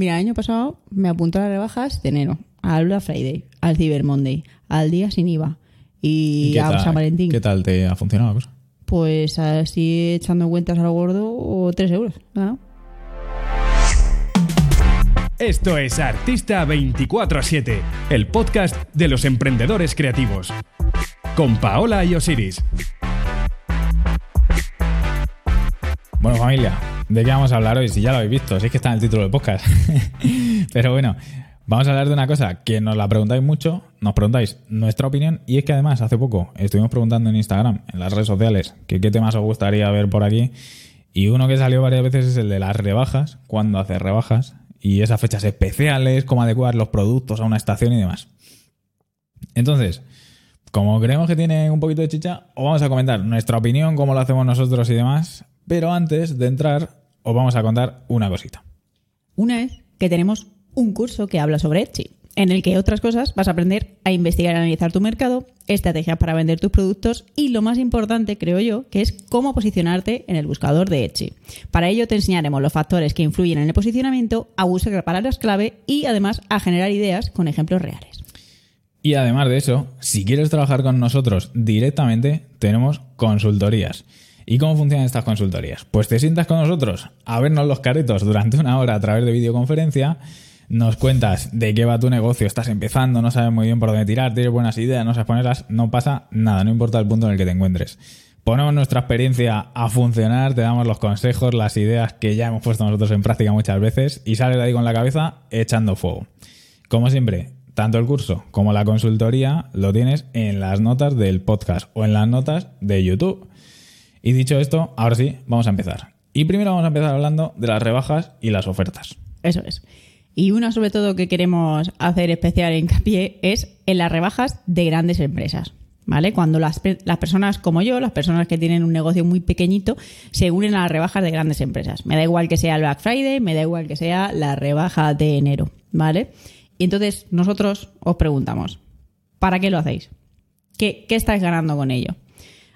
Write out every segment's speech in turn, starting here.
Mira, el año pasado me apuntó a las rebajas de enero, al Black Friday, al Cyber Monday, al día sin IVA y, a San Valentín. ¿Qué tal te ha funcionado la cosa? Pues así echando cuentas a lo gordo, o 3 euros. ¿no? Esto es Artista 24-7, el podcast de los emprendedores creativos. Con Paola y Osiris. Bueno, familia, ¿de qué vamos a hablar hoy? Si ya lo habéis visto, si es que está en el título del podcast. Pero bueno, vamos a hablar de una cosa que nos la preguntáis mucho, nos preguntáis nuestra opinión y es que además hace poco estuvimos preguntando en Instagram, en las redes sociales, que qué temas os gustaría ver por aquí. Y uno que salió varias veces es el de las rebajas, cuando hacer rebajas y esas fechas especiales, cómo adecuar los productos a una estación y demás. Entonces, como creemos que tiene un poquito de chicha, os vamos a comentar nuestra opinión, cómo lo hacemos nosotros y demás, pero antes de entrar, os vamos a contar una cosita. Una es que tenemos un curso que habla sobre Etsy, en el que otras cosas vas a aprender a investigar y analizar tu mercado, estrategias para vender tus productos y lo más importante, creo yo, que es cómo posicionarte en el buscador de Etsy. Para ello te enseñaremos los factores que influyen en el posicionamiento, a buscar palabras clave y además a generar ideas con ejemplos reales. Y además de eso, si quieres trabajar con nosotros directamente, tenemos consultorías. ¿Y cómo funcionan estas consultorías? Pues te sientas con nosotros a vernos los caretos durante una hora a través de videoconferencia, nos cuentas de qué va tu negocio, estás empezando, no sabes muy bien por dónde tirar, tienes buenas ideas, no sabes ponerlas, no pasa nada, no importa el punto en el que te encuentres. Ponemos nuestra experiencia a funcionar, te damos los consejos, las ideas que ya hemos puesto nosotros en práctica muchas veces y sales ahí con la cabeza echando fuego. Como siempre, tanto el curso como la consultoría lo tienes en las notas del podcast o en las notas de YouTube. Y dicho esto, ahora sí, vamos a empezar. Y primero vamos a empezar hablando de las rebajas y las ofertas. Eso es. Y una sobre todo que queremos hacer especial hincapié es en las rebajas de grandes empresas. ¿Vale? Cuando las, las, personas como yo, las personas que tienen un negocio muy pequeñito, se unen a las rebajas de grandes empresas. Me da igual que sea el Black Friday, me da igual que sea la rebaja de enero, ¿vale? Y entonces nosotros os preguntamos, ¿para qué lo hacéis? ¿Qué, qué estáis ganando con ello?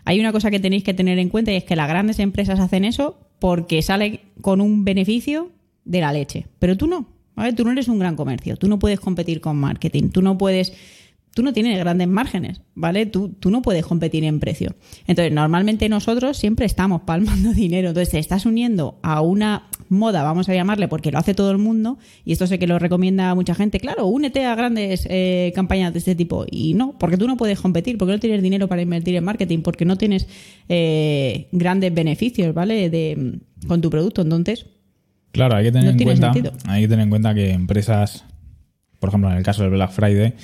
Hay una cosa que tenéis que tener en cuenta y es que las grandes empresas hacen eso porque salen con un beneficio de la leche, pero tú no. ¿vale? Tú no eres un gran comercio, tú no puedes competir con marketing, tú no puedes tú no tienes grandes márgenes, ¿vale? Tú, tú, no puedes competir en precio. Entonces, normalmente nosotros siempre estamos palmando dinero. Entonces, te estás uniendo a una moda, vamos a llamarle, porque lo hace todo el mundo, y esto sé que lo recomienda mucha gente. Claro, únete a grandes eh, campañas de este tipo. Y no, porque tú no puedes competir, porque no tienes dinero para invertir en marketing, porque no tienes eh, grandes beneficios, ¿vale? De, con tu producto. Entonces. Claro, hay que tener en cuenta. Hay que tener en cuenta que empresas, por ejemplo, en el caso del Black Friday,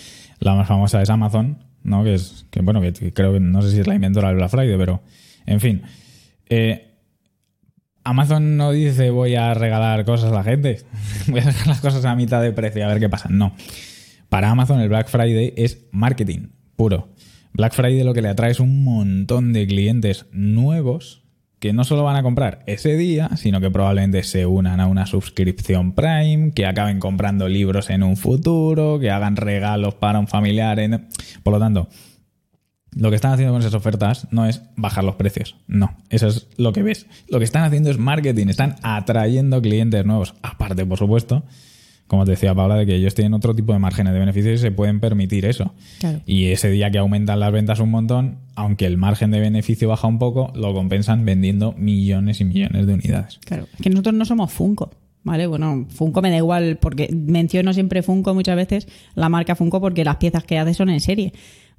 la más famosa es Amazon, ¿no? Que es, que bueno, que creo que no sé si es la inventora del Black Friday, pero en fin. Eh, Amazon no dice voy a regalar cosas a la gente, voy a dejar las cosas a mitad de precio a ver qué pasa. No. Para Amazon el Black Friday es marketing puro. Black Friday lo que le atrae es un montón de clientes nuevos que no solo van a comprar ese día, sino que probablemente se unan a una suscripción Prime, que acaben comprando libros en un futuro, que hagan regalos para un familiar. Por lo tanto, lo que están haciendo con esas ofertas no es bajar los precios, no, eso es lo que ves. Lo que están haciendo es marketing, están atrayendo clientes nuevos, aparte, por supuesto, como te decía Paula, de que ellos tienen otro tipo de márgenes de beneficios y se pueden permitir eso. Y ese día que aumentan las ventas un montón, aunque el margen de beneficio baja un poco, lo compensan vendiendo millones y millones de unidades. Claro, es que nosotros no somos Funko. ¿Vale? Bueno, Funko me da igual porque menciono siempre Funko muchas veces, la marca Funko, porque las piezas que hace son en serie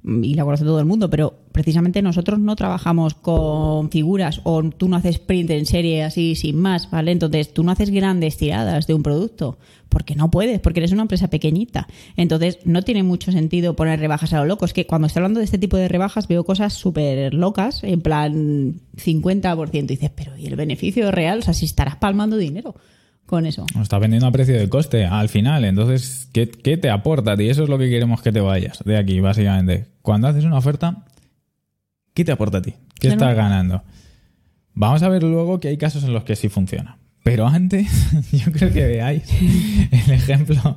y la conoce todo el mundo, pero precisamente nosotros no trabajamos con figuras o tú no haces print en serie así sin más, ¿vale? Entonces tú no haces grandes tiradas de un producto porque no puedes, porque eres una empresa pequeñita. Entonces no tiene mucho sentido poner rebajas a lo loco. Es que cuando estoy hablando de este tipo de rebajas veo cosas súper locas, en plan 50%, y dices, pero ¿y el beneficio real? O sea, si estarás palmando dinero con eso. Nos está vendiendo a precio de coste al final. Entonces, ¿qué, ¿qué, te aporta? Y eso es lo que queremos que te vayas de aquí, básicamente. Cuando haces una oferta, ¿qué te aporta a ti? ¿Qué estás ganando? Vamos a ver luego que hay casos en los que sí funciona. Pero antes, yo creo que veáis el ejemplo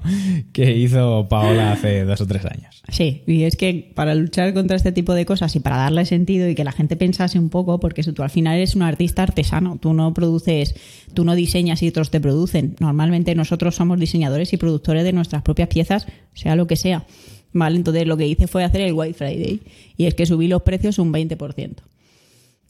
que hizo Paola hace dos o tres años. Sí, y es que para luchar contra este tipo de cosas y para darle sentido y que la gente pensase un poco, porque tú al final eres un artista artesano, tú no produces, tú no diseñas y otros te producen. Normalmente nosotros somos diseñadores y productores de nuestras propias piezas, sea lo que sea. ¿Vale? Entonces lo que hice fue hacer el White Friday y es que subí los precios un 20%.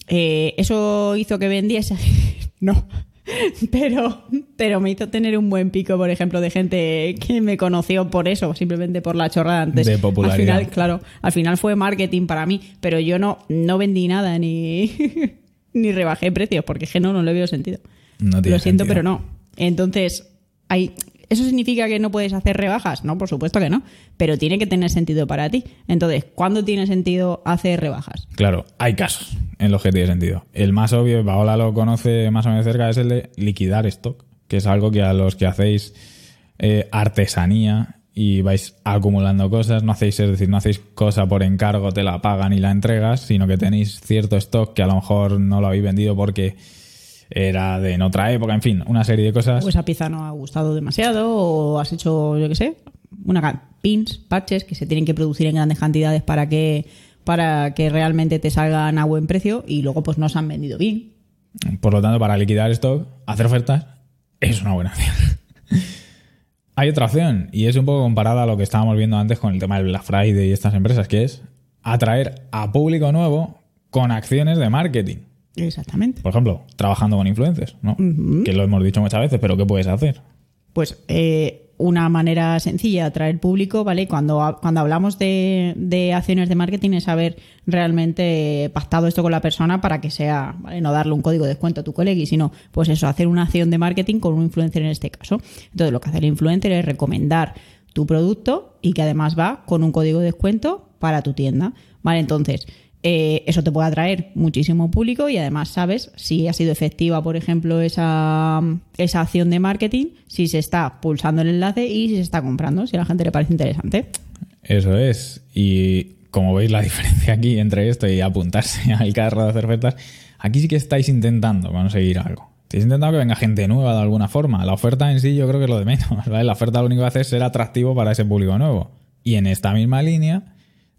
Eh, ¿Eso hizo que vendiese? no pero, pero me hizo tener un buen pico, por ejemplo, de gente que me conoció por eso, simplemente por la chorrada antes. De popularidad. Al final, claro, al final fue marketing para mí, pero yo no, no vendí nada ni, ni rebajé precios, porque es que no, no le veo sentido. No Lo siento, sentido. pero no. Entonces, hay, ¿Eso significa que no puedes hacer rebajas? No, por supuesto que no, pero tiene que tener sentido para ti. Entonces, ¿cuándo tiene sentido hacer rebajas? Claro, hay casos en los que tiene sentido. El más obvio, Paola lo conoce más o menos cerca, es el de liquidar stock, que es algo que a los que hacéis eh, artesanía y vais acumulando cosas, no hacéis, es decir, no hacéis cosa por encargo, te la pagan y la entregas, sino que tenéis cierto stock que a lo mejor no lo habéis vendido porque era de en otra época, en fin, una serie de cosas. Pues esa pieza no ha gustado demasiado o has hecho, yo qué sé, una pins, parches que se tienen que producir en grandes cantidades para que para que realmente te salgan a buen precio y luego pues no se han vendido bien. Por lo tanto, para liquidar stock, hacer ofertas es una buena opción. Hay otra opción y es un poco comparada a lo que estábamos viendo antes con el tema del Black Friday y estas empresas, que es atraer a público nuevo con acciones de marketing. Exactamente. Por ejemplo, trabajando con influencers, ¿no? Que lo hemos dicho muchas veces, pero ¿qué puedes hacer? Pues eh, una manera sencilla de atraer público, ¿vale? Cuando, cuando hablamos de, de, acciones de marketing es haber realmente pactado esto con la persona para que sea, ¿vale? No darle un código de descuento a tu colega, sino, pues eso, hacer una acción de marketing con un influencer en este caso. Entonces, lo que hace el influencer es recomendar tu producto y que además va con un código de descuento para tu tienda, ¿vale? Entonces, eh, eso te puede atraer muchísimo público y además sabes si ha sido efectiva, por ejemplo, esa, esa acción de marketing, si se está pulsando el enlace y si se está comprando, si a la gente le parece interesante. Eso es. Y como veis la diferencia aquí entre esto y apuntarse al carro de hacer ofertas, aquí sí que estáis intentando conseguir algo. Estáis intentando que venga gente nueva de alguna forma. La oferta en sí yo creo que es lo de menos. La oferta lo único que hace es ser atractivo para ese público nuevo. Y en esta misma línea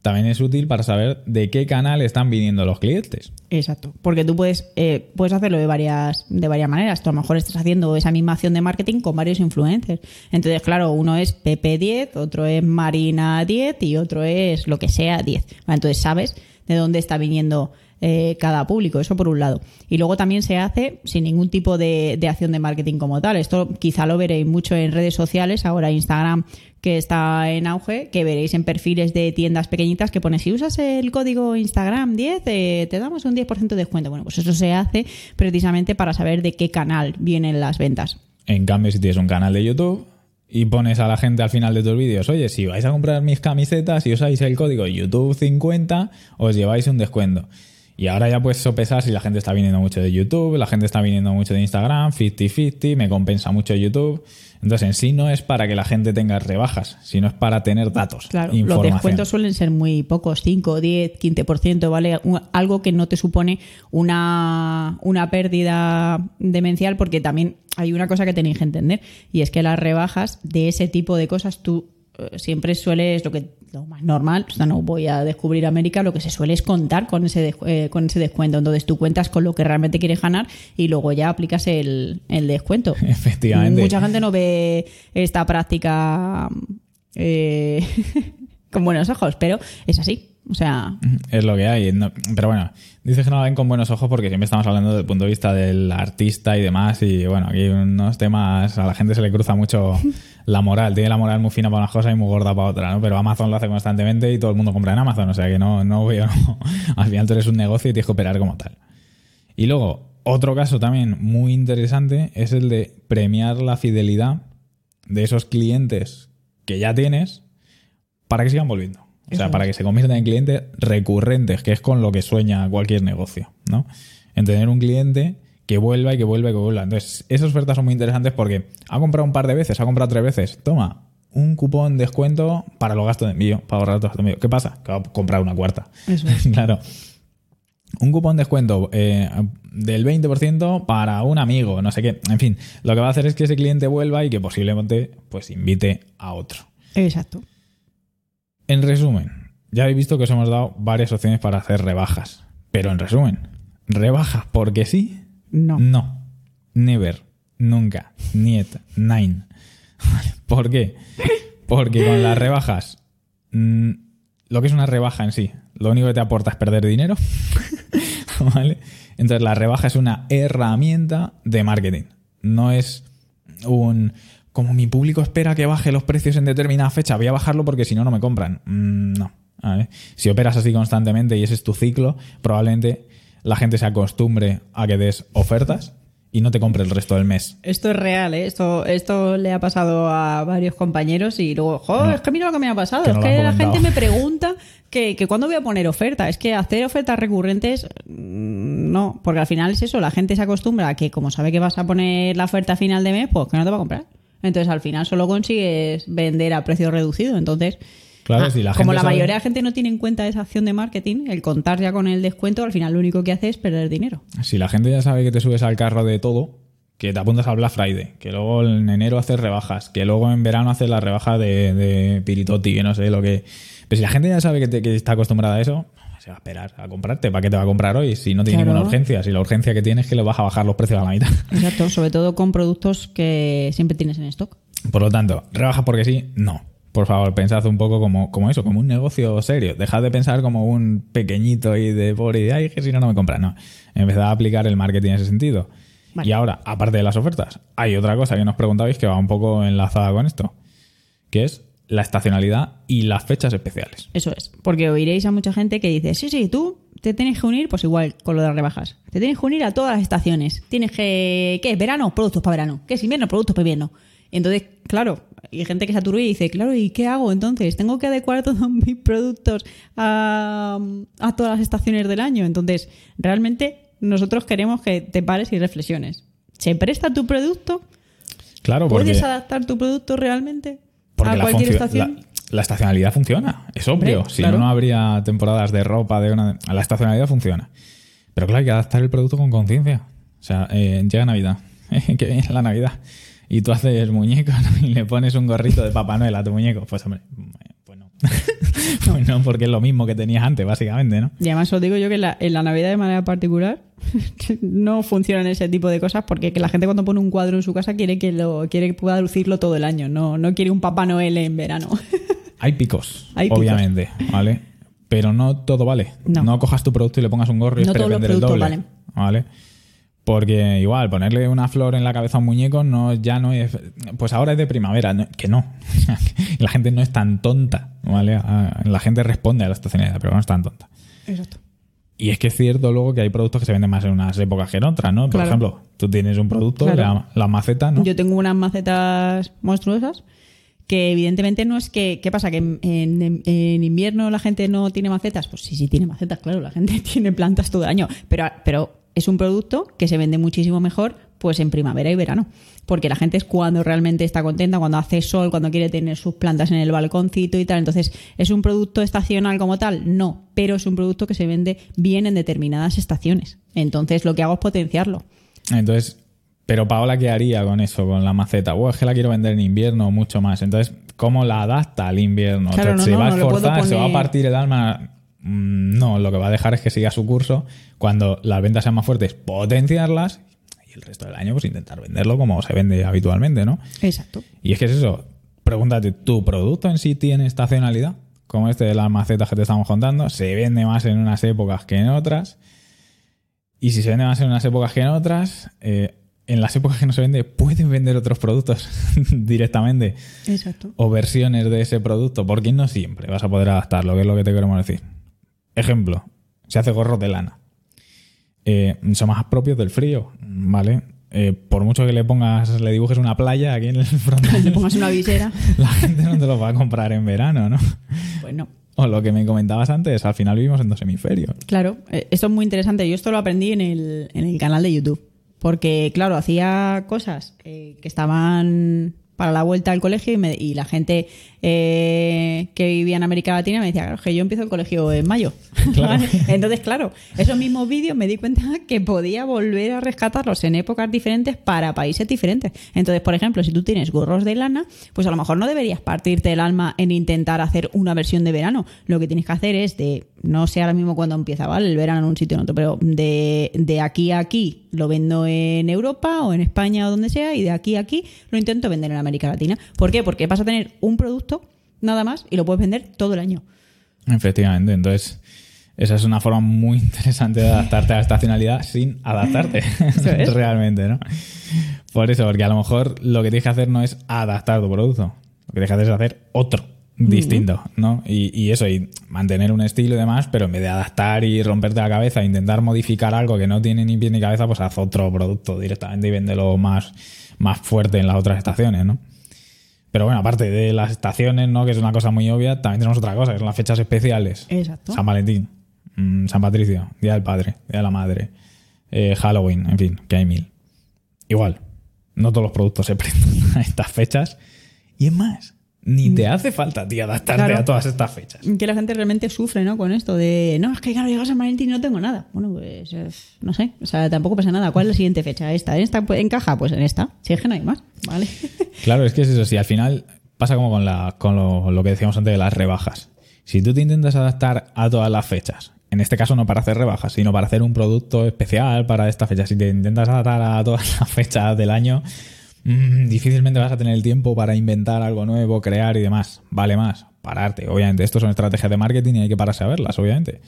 también es útil para saber de qué canal están viniendo los clientes. Exacto, porque tú puedes, eh, puedes hacerlo de varias, de varias maneras. Tú a lo mejor estás haciendo esa misma acción de marketing con varios influencers. Entonces, claro, uno es PP10, otro es Marina10 y otro es lo que sea 10. Entonces sabes de dónde está viniendo eh, cada público, eso por un lado. Y luego también se hace sin ningún tipo de, de, acción de marketing como tal. Esto quizá lo veréis mucho en redes sociales, ahora Instagram que está en auge, que veréis en perfiles de tiendas pequeñitas que pone si usas el código Instagram 10 eh, te damos un 10% de descuento. Bueno, pues eso se hace precisamente para saber de qué canal vienen las ventas. En cambio, si tienes un canal de YouTube y pones a la gente al final de tus vídeos, oye, si vais a comprar mis camisetas y usáis el código YouTube 50, os lleváis un descuento. Y ahora ya puedes sopesar si la gente está viniendo mucho de YouTube, la gente está viniendo mucho de Instagram, 50-50, me compensa mucho YouTube. Entonces, en sí no es para que la gente tenga rebajas, sino es para tener datos. Claro, los descuentos suelen ser muy pocos, 5, 10, 15%, ¿vale? Algo que no te supone una, una pérdida demencial, porque también hay una cosa que tenéis que entender, y es que las rebajas de ese tipo de cosas tú siempre sueles lo que lo más normal, o sea, no voy a descubrir América, lo que se suele es contar con ese, eh, con ese descuento. Entonces tú cuentas con lo que realmente quieres ganar y luego ya aplicas el, el descuento. Efectivamente. Mucha gente no ve esta práctica eh, con buenos ojos, pero es así. O sea. Es lo que hay. No, pero bueno, dices que no la ven con buenos ojos porque siempre estamos hablando desde el punto de vista del artista y demás. Y bueno, aquí unos temas, a la gente se le cruza mucho la moral. Tiene la moral muy fina para unas cosas y muy gorda para otras, ¿no? Pero Amazon lo hace constantemente y todo el mundo compra en Amazon. O sea que no, no veo. No. Al final tú eres un negocio y tienes que operar como tal. Y luego, otro caso también muy interesante es el de premiar la fidelidad de esos clientes que ya tienes para que sigan volviendo. O sea, para que se conviertan en clientes recurrentes, que es con lo que sueña cualquier negocio, ¿no? En tener un cliente que vuelva y que vuelva y que vuelva. Entonces, esas ofertas son muy interesantes porque ha comprado un par de veces, ha comprado tres veces. Toma, un cupón de descuento para los gastos de envío, para ahorrar los gastos de envío. ¿Qué pasa? Que va a comprar una cuarta. Eso es. claro. un cupón de descuento eh, del 20% para un amigo, no sé qué. En fin, lo que va a hacer es que ese cliente vuelva y que posiblemente pues invite a otro. Exacto. En resumen, ya habéis visto que os hemos dado varias opciones para hacer rebajas. Pero en resumen, ¿rebajas porque sí? No. No. Never. Nunca. Niet. Nine. ¿Por qué? Porque con las rebajas, mm, lo que es una rebaja en sí, lo único que te aporta es perder dinero. ¿Vale? Entonces la rebaja es una herramienta de marketing. No es un... Como mi público espera que baje los precios en determinada fecha, voy a bajarlo porque si no, no me compran. Mm, no. Si operas así constantemente y ese es tu ciclo, probablemente la gente se acostumbre a que des ofertas y no te compre el resto del mes. Esto es real, ¿eh? Esto, esto le ha pasado a varios compañeros y luego, joder, es que mira lo que me ha pasado. es que la gente me pregunta que, que cuándo voy a poner oferta. Es que hacer ofertas recurrentes, mm, no, porque al final es eso, la gente se acostumbra a que como sabe que vas a poner la oferta final de mes, pues que no te va a comprar. Entonces al final solo consigues vender a precio reducido. Entonces Claro, ah, la como la mayoría de la gente no tiene en cuenta esa acción de marketing, el contar ya con el descuento, al final lo único que hace es perder dinero. Si la gente ya sabe que te subes al carro de todo, que te apuntas al Black Friday, que luego en enero haces rebajas, que luego en verano haces la rebaja de, de Piritotti, que no sé lo que. Pero si la gente ya sabe que, está acostumbrada a eso, se va a esperar a comprarte. ¿Para qué te va a comprar hoy? Si no tiene ninguna urgencia. Si la urgencia que tienes es que le vas a bajar los precios a la mitad. Exacto, sobre todo con productos que siempre tienes en stock. Por lo tanto, ¿rebajas porque sí? No por favor, pensad un poco como, como eso, como un negocio serio. Dejad de pensar como un pequeñito y de pobre y ay, que si no, no me compran. No. Empezad a aplicar el marketing en ese sentido. Y ahora, aparte de las ofertas, hay otra cosa que nos preguntabais que va un poco enlazada con esto, que es la estacionalidad y las fechas especiales. Eso es, porque oiréis a mucha gente que dice, sí, sí, tú te tienes que unir, pues igual con lo de las rebajas, te tienes que unir a todas las estaciones. Tienes que, ¿qué es? Verano, productos para verano. ¿Qué es invierno? Productos para invierno. Entonces, claro, hay gente que se aturbe y dice, claro, ¿y qué hago entonces? ¿Tengo que adecuar todos mis productos a, todas las estaciones del año? Entonces, realmente nosotros queremos que te pares y reflexiones. ¿Se presta tu producto? Claro, ¿Puedes adaptar tu producto realmente a cualquier estación? La, estacionalidad funciona, es obvio. si no, no habría temporadas de ropa, de una... La estacionalidad funciona. Pero claro, hay que adaptar el producto con conciencia. O sea, eh, llega Navidad. que viene la Navidad y tú haces muñecos y le pones un gorrito de Papá Noel a tu muñeco, pues hombre, pues no. no, porque es lo mismo que tenías antes, básicamente, ¿no? Y además os digo yo que en la, Navidad de manera particular no funcionan ese tipo de cosas porque la gente cuando pone un cuadro en su casa quiere que lo quiere que pueda lucirlo todo el año, no, no quiere un Papá Noel en verano. Hay picos, obviamente, ¿vale? Pero no todo vale. No. cojas tu producto y le pongas un gorro y no esperes vender el doble. Valen. ¿Vale? Porque igual, ponerle una flor en la cabeza a un muñeco no, ya no es. Pues ahora es de primavera, que no. la gente no es tan tonta, ¿vale? La gente responde a la estacionalidad, pero no es tan tonta. Exacto. Y es que es cierto luego que hay productos que se venden más en unas épocas que en otras, ¿no? Por ejemplo, tú tienes un producto, la, maceta, ¿no? Yo tengo unas macetas monstruosas que evidentemente no es que... ¿Qué pasa? ¿Que en, en, invierno la gente no tiene macetas? Pues sí, sí tiene macetas, claro. La gente tiene plantas todo el año. Pero, pero es un producto que se vende muchísimo mejor pues en primavera y verano, porque la gente es cuando realmente está contenta, cuando hace sol, cuando quiere tener sus plantas en el balconcito y tal. Entonces, ¿es un producto estacional como tal? No, pero es un producto que se vende bien en determinadas estaciones. Entonces, lo que hago es potenciarlo. Entonces, pero Paola, ¿qué haría con eso, con la maceta? O es que la quiero vender en invierno mucho más. Entonces, ¿cómo la adapta al invierno? se va a esforzar, se va a partir el alma no, lo que va a dejar es que siga su curso. Cuando las ventas sean más fuertes, potenciarlas y el resto del año, pues intentar venderlo como se vende habitualmente, ¿no? Exacto. Y es que es eso. Pregúntate, ¿tu producto en sí tiene estacionalidad? Como este de las macetas que te estamos contando, se vende más en unas épocas que en otras. Y si se vende más en unas épocas que en otras, eh, en las épocas que no se vende, pueden vender otros productos directamente. Exacto. O versiones de ese producto, porque no siempre vas a poder adaptarlo, que es lo que te queremos decir. Ejemplo, se hace gorro de lana. Eh, son más propios del frío, ¿vale? Eh, por mucho que le pongas, le dibujes una playa aquí en el frontal. Le pongas una visera. La gente no te lo va a comprar en verano, ¿no? Bueno. O lo que me comentabas antes, al final vivimos en dos hemisferios. Claro, eh, esto es muy interesante. Yo esto lo aprendí en el, en el canal de YouTube. Porque, claro, hacía cosas que estaban para la vuelta al colegio y, la gente eh, que vivía en América Latina me decía, claro, que yo empiezo el colegio en mayo. Entonces, claro, esos mismos vídeos me di cuenta que podía volver a rescatarlos en épocas diferentes para países diferentes. Entonces, por ejemplo, si tú tienes gorros de lana, pues a lo mejor no deberías partirte el alma en intentar hacer una versión de verano. Lo que tienes que hacer es de, no sé ahora mismo cuándo empieza, ¿vale? El verano en un sitio o en otro, pero de, de aquí a aquí lo vendo en Europa o en España o donde sea y de aquí a aquí lo intento vender en América Latina. ¿Por qué? Porque vas a tener un producto nada más y lo puedes vender todo el año. Efectivamente, entonces esa es una forma muy interesante de adaptarte a la estacionalidad sin adaptarte realmente, ¿no? Por eso, porque a lo mejor lo que tienes que hacer no es adaptar tu producto, lo que tienes que hacer es hacer otro distinto, ¿no? Y, eso, y mantener un estilo y demás, pero en vez de adaptar y romperte la cabeza, intentar modificar algo que no tiene ni pie ni cabeza, pues haz otro producto directamente y véndelo más, más fuerte en las otras estaciones, ¿no? Pero bueno, aparte de las estaciones, ¿no? Que es una cosa muy obvia, también tenemos otra cosa, que son las fechas especiales. Exacto. San Valentín, mm, San Patricio, Día del Padre, Día de la Madre, eh, Halloween, en fin, que hay mil. Igual, no todos los productos se prestan a estas fechas. Y es más, ni te mm. hace falta ti adaptarte a todas estas fechas. Que la gente realmente sufre, ¿no? Con esto de, no, es que claro, llegas a Valentín y no tengo nada. Bueno, pues, no sé, o sea, tampoco pasa nada. ¿Cuál es la siguiente fecha? ¿Esta? ¿En esta encaja? Pues en esta. Si es que no hay más, ¿vale? Claro, es que es eso, si al final pasa como con, la, con lo, lo que decíamos antes de las rebajas. Si tú te intentas adaptar a todas las fechas, en este caso no para hacer rebajas, sino para hacer un producto especial para esta fecha, si te intentas adaptar a todas las fechas del año, Mm, difícilmente vas a tener el tiempo para inventar algo nuevo, crear y demás. Vale más pararte. Obviamente, esto son estrategias de marketing y hay que pararse a verlas, obviamente.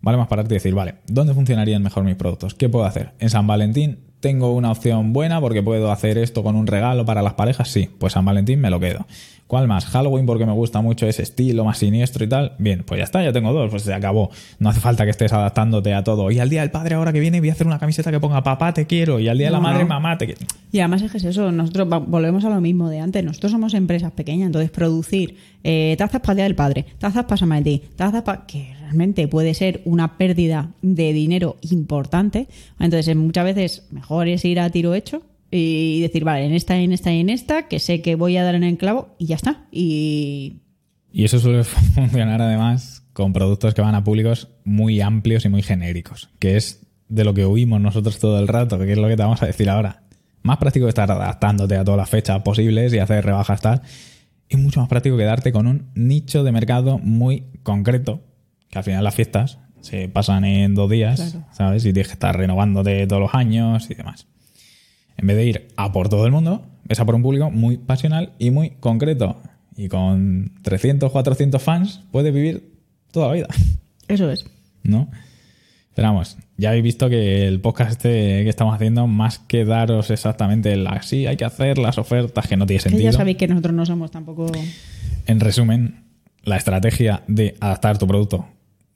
Vale más pararte y decir, vale, ¿dónde funcionarían mejor mis productos? ¿Qué puedo hacer? En San Valentín tengo una opción buena porque puedo hacer esto con un regalo para las parejas. Sí, pues San Valentín me lo quedo. ¿Cuál más? Halloween porque me gusta mucho ese estilo más siniestro y tal. Bien, pues ya está, ya tengo dos, pues se acabó. No hace falta que estés adaptándote a todo. Y al día del padre ahora que viene voy a hacer una camiseta que ponga papá te quiero. Y al día de la madre mamá te quiero. Y además es que es eso, nosotros volvemos a lo mismo de antes. Nosotros somos empresas pequeñas, entonces producir eh, tazas para el día del padre, tazas para San tazas para... que realmente puede ser una pérdida de dinero importante. Entonces muchas veces mejor es ir a tiro hecho y decir, vale, en esta, en esta y en esta, que sé que voy a dar en el clavo y ya está. Y, y eso suele funcionar además con productos que van a públicos muy amplios y muy genéricos, que es de lo que oímos nosotros todo el rato, que es lo que te vamos a decir ahora. Más práctico que estar adaptándote a todas las fechas posibles y hacer rebajas tal. Es mucho más práctico quedarte con un nicho de mercado muy concreto, que al final las fiestas se pasan en dos días, ¿sabes? Y tienes que estar renovándote todos los años y demás. En vez de ir a por todo el mundo, ves a por un público muy pasional y muy concreto. Y con 300, 400 fans puedes vivir toda la vida. Eso es. ¿No? Pero vamos, ya habéis visto que el podcast este que estamos haciendo, más que daros exactamente el así, hay que hacer las ofertas que no tiene sentido. ya sabéis que nosotros no somos tampoco. En resumen, la estrategia de adaptar tu producto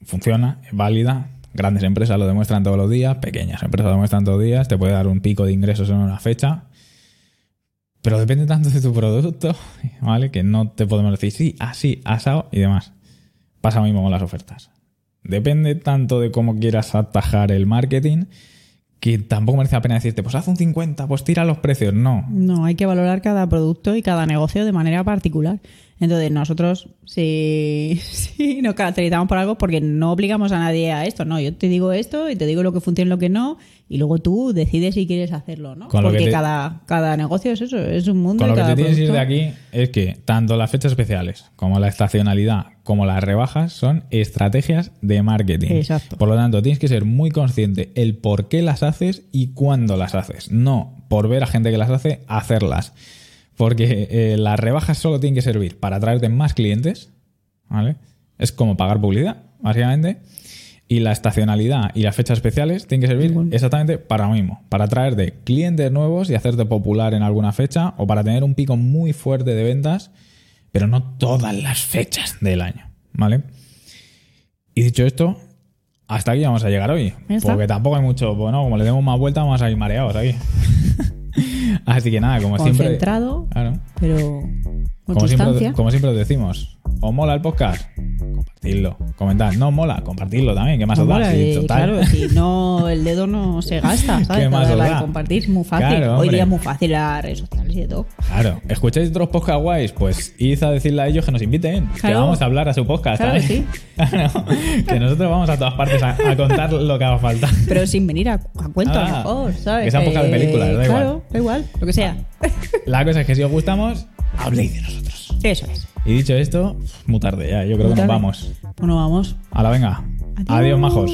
funciona, es válida, Grandes empresas lo demuestran todos los días, pequeñas empresas lo demuestran todos los días, te puede dar un pico de ingresos en una fecha. Pero depende tanto de tu producto, ¿vale? Que no te podemos decir sí, así, asado y demás. Pasa lo mismo con las ofertas. Depende tanto de cómo quieras atajar el marketing que tampoco merece la pena decirte, pues haz un 50, pues tira los precios. No. No, hay que valorar cada producto y cada negocio de manera particular. Entonces, nosotros, si, si nos caracterizamos por algo, porque no obligamos a nadie a esto, no, yo te digo esto y te digo lo que funciona y lo que no, y luego tú decides si quieres hacerlo, ¿no? porque cada, cada negocio es eso, es un mundo. Con lo que te tienes que ir de aquí es que tanto las fechas especiales como la estacionalidad como las rebajas son estrategias de marketing. Exacto. Por lo tanto, tienes que ser muy consciente el por qué las haces y cuándo las haces. No por ver a gente que las hace, hacerlas. Porque eh, las rebajas solo tienen que servir para atraerte más clientes, ¿vale? Es como pagar publicidad, básicamente. Y la estacionalidad y las fechas especiales tienen que servir exactamente para lo mismo, para atraerte clientes nuevos y hacerte popular en alguna fecha o para tener un pico muy fuerte de ventas, pero no todas las fechas del año, ¿vale? Y dicho esto, hasta aquí vamos a llegar hoy, porque tampoco hay mucho, bueno, como le demos más vuelta vamos a ir mareados aquí. Así que nada, como siempre. Concentrado, pero con como siempre, como siempre decimos, ¿os mola el podcast? compartidlo, comentad. No mola, compartidlo también, que más No os da. Sí, eh. Claro, si no, el dedo no se gasta, ¿sabes? ¿Qué más os da? compartir es muy fácil. Claro, Hoy día es muy fácil las redes sociales y todo. Claro, ¿escucháis otros podcast guays? Pues id a decirle a ellos que nos inviten, que Claro. vamos a hablar a su podcast. Claro, ¿sabes? Claro, que nosotros vamos a todas partes a, a contar lo que haga falta. Pero sin venir a, a cuento a lo Ah, mejor, ¿sabes? que sean podcast de películas, da claro, igual. da igual, lo que sea. La cosa es que si os gustamos, habléis de nosotros. Eso es. Y dicho esto, muy tarde ya, yo creo Muy que nos vamos. Bueno, vamos. A la venga. Adiós, majos.